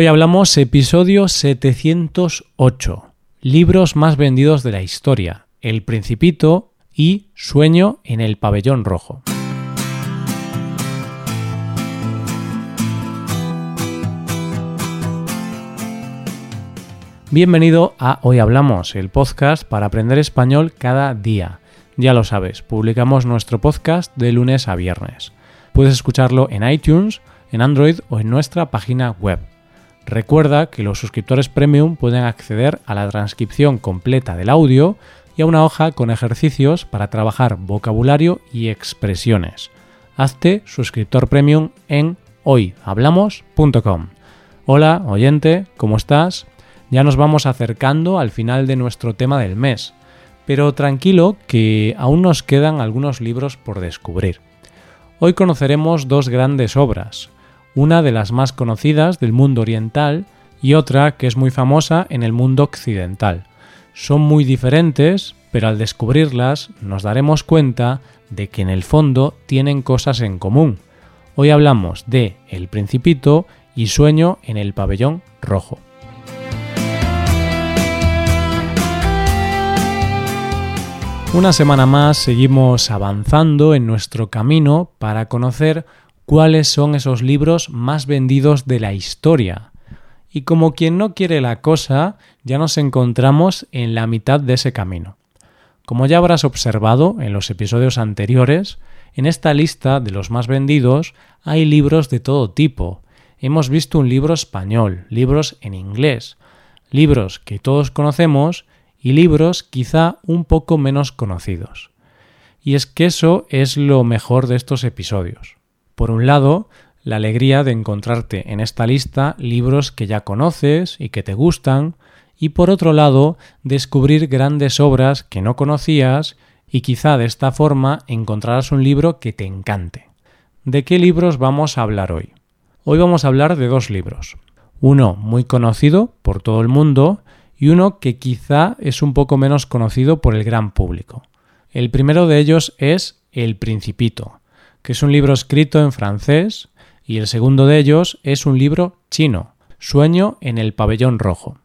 Hoy hablamos episodio 708, libros más vendidos de la historia, El Principito y Sueño en el Pabellón Rojo. Bienvenido a Hoy Hablamos, el podcast para aprender español cada día. Ya lo sabes, publicamos nuestro podcast de lunes a viernes. Puedes escucharlo en iTunes, en Android o en nuestra página web Recuerda que los suscriptores premium pueden acceder a la transcripción completa del audio y a una hoja con ejercicios para trabajar vocabulario y expresiones. Hazte suscriptor premium en hoyhablamos.com. Hola, oyente, ¿cómo estás? Ya nos vamos acercando al final de nuestro tema del mes, pero tranquilo que aún nos quedan algunos libros por descubrir. Hoy conoceremos dos grandes obras, una de las más conocidas del mundo oriental y otra que es muy famosa en el mundo occidental. Son muy diferentes, pero al descubrirlas nos daremos cuenta de que en el fondo tienen cosas en común. Hoy hablamos de El Principito y Sueño en el Pabellón Rojo. Una semana más seguimos avanzando en nuestro camino para conocer cuáles son esos libros más vendidos de la historia. Y como quien no quiere la cosa, ya nos encontramos en la mitad de ese camino. Como ya habrás observado en los episodios anteriores, en esta lista de los más vendidos hay libros de todo tipo. Hemos visto un libro español, libros en inglés, libros que todos conocemos y libros quizá un poco menos conocidos. Y es que eso es lo mejor de estos episodios. Por un lado, la alegría de encontrarte en esta lista libros que ya conoces y que te gustan, y por otro lado, descubrir grandes obras que no conocías y quizá de esta forma encontrarás un libro que te encante. ¿De qué libros vamos a hablar hoy? Hoy vamos a hablar de dos libros. Uno muy conocido por todo el mundo y uno que quizá es un poco menos conocido por el gran público. El primero de ellos es El Principito, que es un libro escrito en francés, y el segundo de ellos es un libro chino, Sueño en el pabellón rojo.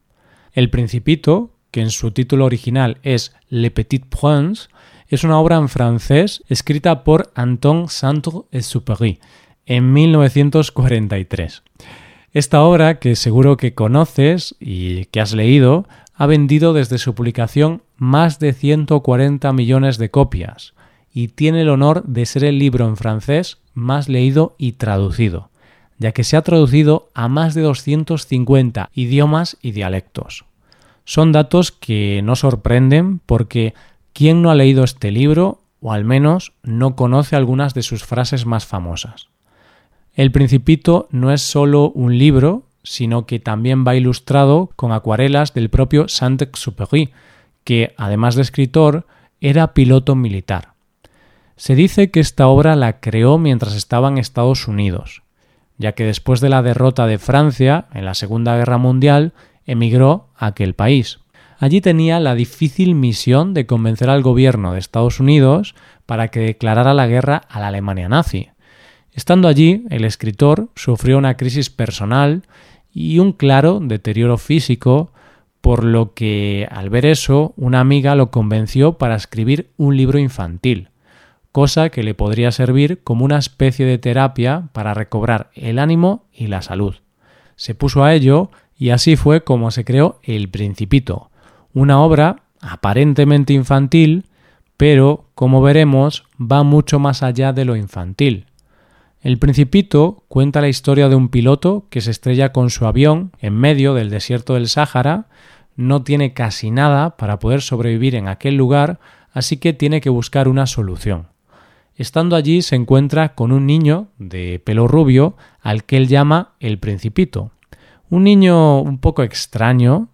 El Principito, que en su título original es Le Petit Prince, es una obra en francés escrita por Anton Saint-Exupéry en 1943. Esta obra, que seguro que conoces y que has leído, ha vendido desde su publicación más de 140 millones de copias, y tiene el honor de ser el libro en francés más leído y traducido, ya que se ha traducido a más de 250 idiomas y dialectos. Son datos que no sorprenden porque ¿quién no ha leído este libro o al menos no conoce algunas de sus frases más famosas? El Principito no es solo un libro, sino que también va ilustrado con acuarelas del propio Saint-Exupéry, que, además de escritor, era piloto militar. Se dice que esta obra la creó mientras estaba en Estados Unidos, ya que después de la derrota de Francia en la Segunda Guerra Mundial emigró a aquel país. Allí tenía la difícil misión de convencer al gobierno de Estados Unidos para que declarara la guerra a la Alemania nazi. Estando allí, el escritor sufrió una crisis personal y un claro deterioro físico, por lo que al ver eso, una amiga lo convenció para escribir un libro infantil cosa que le podría servir como una especie de terapia para recobrar el ánimo y la salud. Se puso a ello y así fue como se creó El Principito, una obra aparentemente infantil, pero, como veremos, va mucho más allá de lo infantil. El Principito cuenta la historia de un piloto que se estrella con su avión en medio del desierto del Sáhara, no tiene casi nada para poder sobrevivir en aquel lugar, así que tiene que buscar una solución. Estando allí se encuentra con un niño de pelo rubio al que él llama el principito. Un niño un poco extraño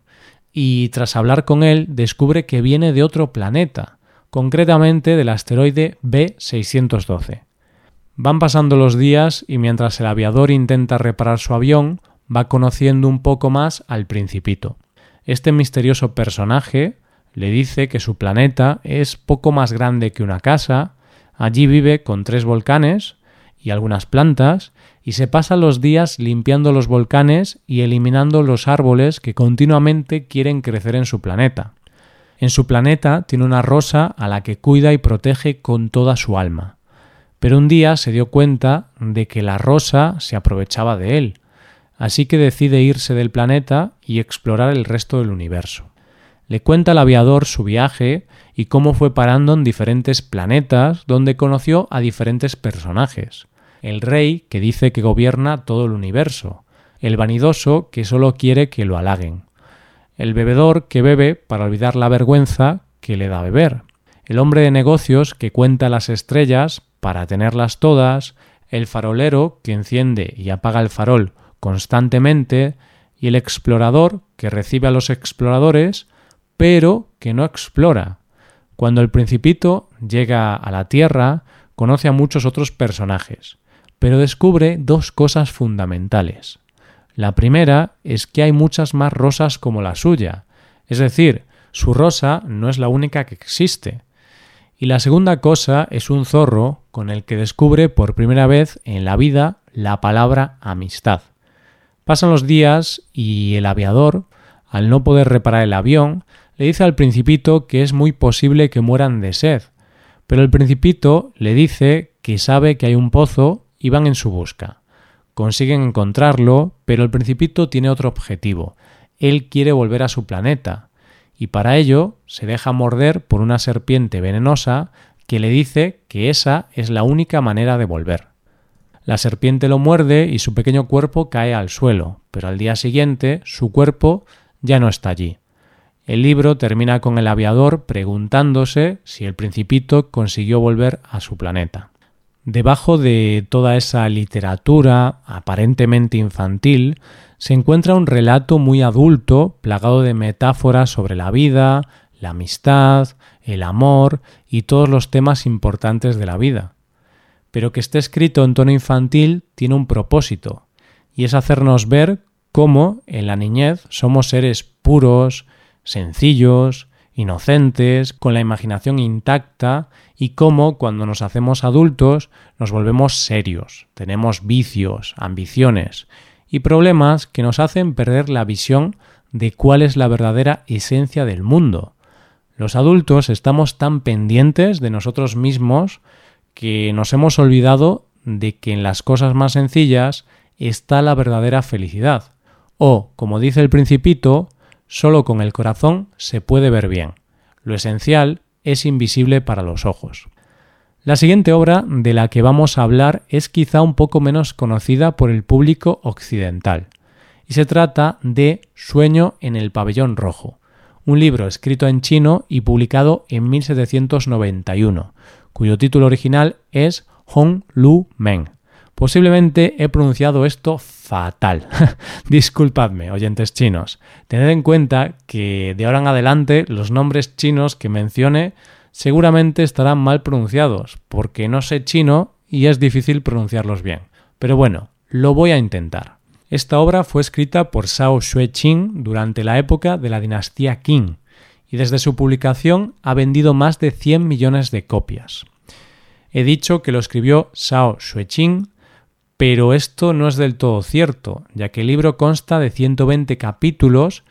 y tras hablar con él descubre que viene de otro planeta, concretamente del asteroide B612. Van pasando los días y mientras el aviador intenta reparar su avión, va conociendo un poco más al principito. Este misterioso personaje le dice que su planeta es poco más grande que una casa, Allí vive con tres volcanes y algunas plantas y se pasa los días limpiando los volcanes y eliminando los árboles que continuamente quieren crecer en su planeta. En su planeta tiene una rosa a la que cuida y protege con toda su alma. Pero un día se dio cuenta de que la rosa se aprovechaba de él, así que decide irse del planeta y explorar el resto del universo. Le cuenta al aviador su viaje y cómo fue parando en diferentes planetas donde conoció a diferentes personajes. El rey, que dice que gobierna todo el universo, el vanidoso, que solo quiere que lo halaguen, el bebedor, que bebe para olvidar la vergüenza que le da beber, el hombre de negocios, que cuenta las estrellas para tenerlas todas, el farolero, que enciende y apaga el farol constantemente, y el explorador, que recibe a los exploradores, pero que no explora. Cuando el principito llega a la Tierra, conoce a muchos otros personajes, pero descubre dos cosas fundamentales. La primera es que hay muchas más rosas como la suya, es decir, su rosa no es la única que existe. Y la segunda cosa es un zorro con el que descubre por primera vez en la vida la palabra amistad. Pasan los días y el aviador, al no poder reparar el avión, le dice al principito que es muy posible que mueran de sed, pero el principito le dice que sabe que hay un pozo y van en su busca. Consiguen encontrarlo, pero el principito tiene otro objetivo. Él quiere volver a su planeta, y para ello se deja morder por una serpiente venenosa que le dice que esa es la única manera de volver. La serpiente lo muerde y su pequeño cuerpo cae al suelo, pero al día siguiente su cuerpo ya no está allí. El libro termina con el aviador preguntándose si el principito consiguió volver a su planeta. Debajo de toda esa literatura aparentemente infantil se encuentra un relato muy adulto plagado de metáforas sobre la vida, la amistad, el amor y todos los temas importantes de la vida. Pero que esté escrito en tono infantil tiene un propósito, y es hacernos ver cómo en la niñez somos seres puros, sencillos, inocentes, con la imaginación intacta y cómo cuando nos hacemos adultos nos volvemos serios, tenemos vicios, ambiciones y problemas que nos hacen perder la visión de cuál es la verdadera esencia del mundo. Los adultos estamos tan pendientes de nosotros mismos que nos hemos olvidado de que en las cosas más sencillas está la verdadera felicidad. O, como dice el principito, Solo con el corazón se puede ver bien. Lo esencial es invisible para los ojos. La siguiente obra de la que vamos a hablar es quizá un poco menos conocida por el público occidental, y se trata de Sueño en el pabellón rojo, un libro escrito en chino y publicado en 1791, cuyo título original es Hong Lu Men, Posiblemente he pronunciado esto fatal. Disculpadme, oyentes chinos. Tened en cuenta que de ahora en adelante los nombres chinos que mencione seguramente estarán mal pronunciados, porque no sé chino y es difícil pronunciarlos bien. Pero bueno, lo voy a intentar. Esta obra fue escrita por Shao Xueqing durante la época de la dinastía Qing y desde su publicación ha vendido más de 100 millones de copias. He dicho que lo escribió Shao Xueqing pero esto no es del todo cierto, ya que el libro consta de 120 capítulos,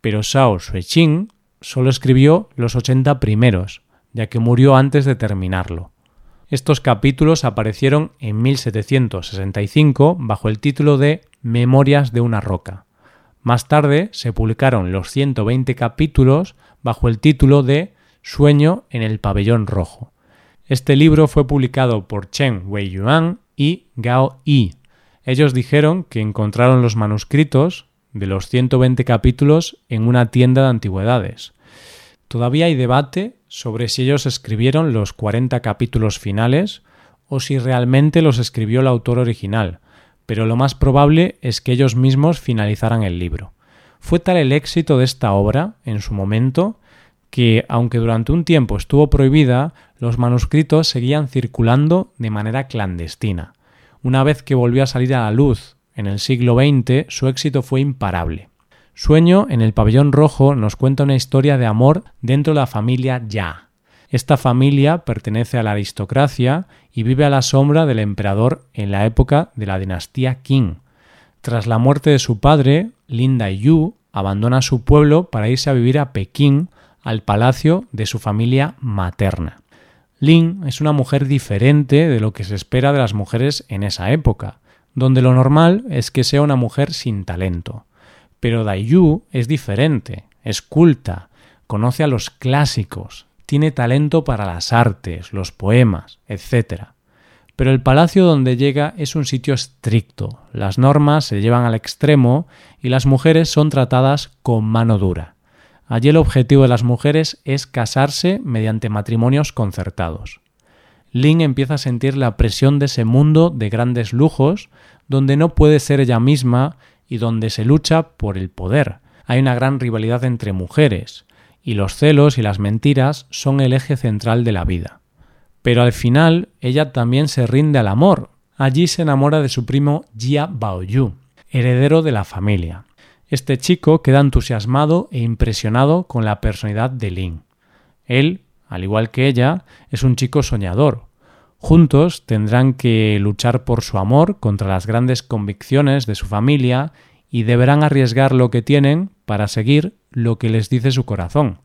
pero Shao Xueqing solo escribió los 80 primeros, ya que murió antes de terminarlo. Estos capítulos aparecieron en 1765 bajo el título de Memorias de una roca. Más tarde se publicaron los 120 capítulos bajo el título de Sueño en el pabellón rojo. Este libro fue publicado por Chen Weiyuan y Gao Yi. Ellos dijeron que encontraron los manuscritos de los 120 capítulos en una tienda de antigüedades. Todavía hay debate sobre si ellos escribieron los 40 capítulos finales o si realmente los escribió el autor original, pero lo más probable es que ellos mismos finalizaran el libro. Fue tal el éxito de esta obra en su momento que, aunque durante un tiempo estuvo prohibida, los manuscritos seguían circulando de manera clandestina. Una vez que volvió a salir a la luz en el siglo XX, su éxito fue imparable. Sueño en el pabellón rojo nos cuenta una historia de amor dentro de la familia Ya. Esta familia pertenece a la aristocracia y vive a la sombra del emperador en la época de la dinastía Qing. Tras la muerte de su padre, Linda Yu abandona su pueblo para irse a vivir a Pekín, al palacio de su familia materna. Lin es una mujer diferente de lo que se espera de las mujeres en esa época, donde lo normal es que sea una mujer sin talento. Pero Yu es diferente, es culta, conoce a los clásicos, tiene talento para las artes, los poemas, etc. Pero el palacio donde llega es un sitio estricto, las normas se llevan al extremo y las mujeres son tratadas con mano dura. Allí el objetivo de las mujeres es casarse mediante matrimonios concertados. Lin empieza a sentir la presión de ese mundo de grandes lujos, donde no puede ser ella misma y donde se lucha por el poder. Hay una gran rivalidad entre mujeres, y los celos y las mentiras son el eje central de la vida. Pero al final ella también se rinde al amor. Allí se enamora de su primo Jia Baoyu, heredero de la familia. Este chico queda entusiasmado e impresionado con la personalidad de Lin. Él, al igual que ella, es un chico soñador. Juntos tendrán que luchar por su amor contra las grandes convicciones de su familia y deberán arriesgar lo que tienen para seguir lo que les dice su corazón.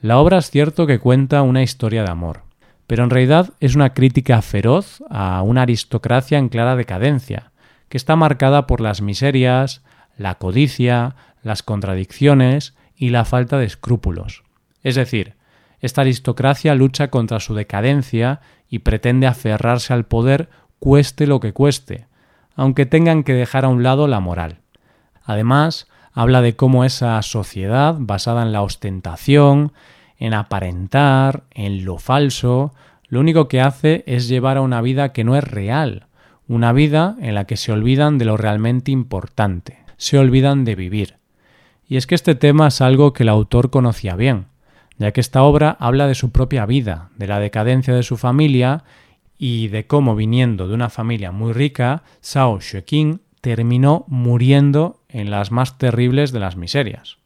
La obra es cierto que cuenta una historia de amor, pero en realidad es una crítica feroz a una aristocracia en clara decadencia, que está marcada por las miserias, la codicia, las contradicciones y la falta de escrúpulos. Es decir, esta aristocracia lucha contra su decadencia y pretende aferrarse al poder cueste lo que cueste, aunque tengan que dejar a un lado la moral. Además, habla de cómo esa sociedad basada en la ostentación, en aparentar, en lo falso, lo único que hace es llevar a una vida que no es real, una vida en la que se olvidan de lo realmente importante, se olvidan de vivir. Y es que este tema es algo que el autor conocía bien, ya que esta obra habla de su propia vida, de la decadencia de su familia y de cómo viniendo de una familia muy rica, Sao Xueqing terminó muriendo en las más terribles de las miserias.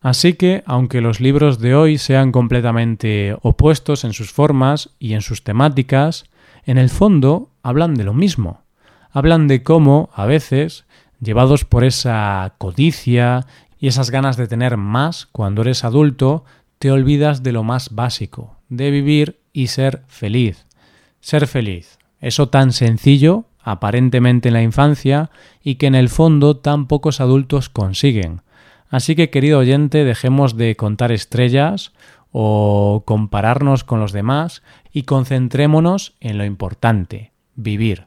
Así que, aunque los libros de hoy sean completamente opuestos en sus formas y en sus temáticas, en el fondo hablan de lo mismo. Hablan de cómo, a veces, llevados por esa codicia y esas ganas de tener más cuando eres adulto, te olvidas de lo más básico, de vivir y ser feliz. Ser feliz, eso tan sencillo, aparentemente en la infancia, y que en el fondo tan pocos adultos consiguen. Así que, querido oyente, dejemos de contar estrellas o compararnos con los demás y concentrémonos en lo importante, vivir.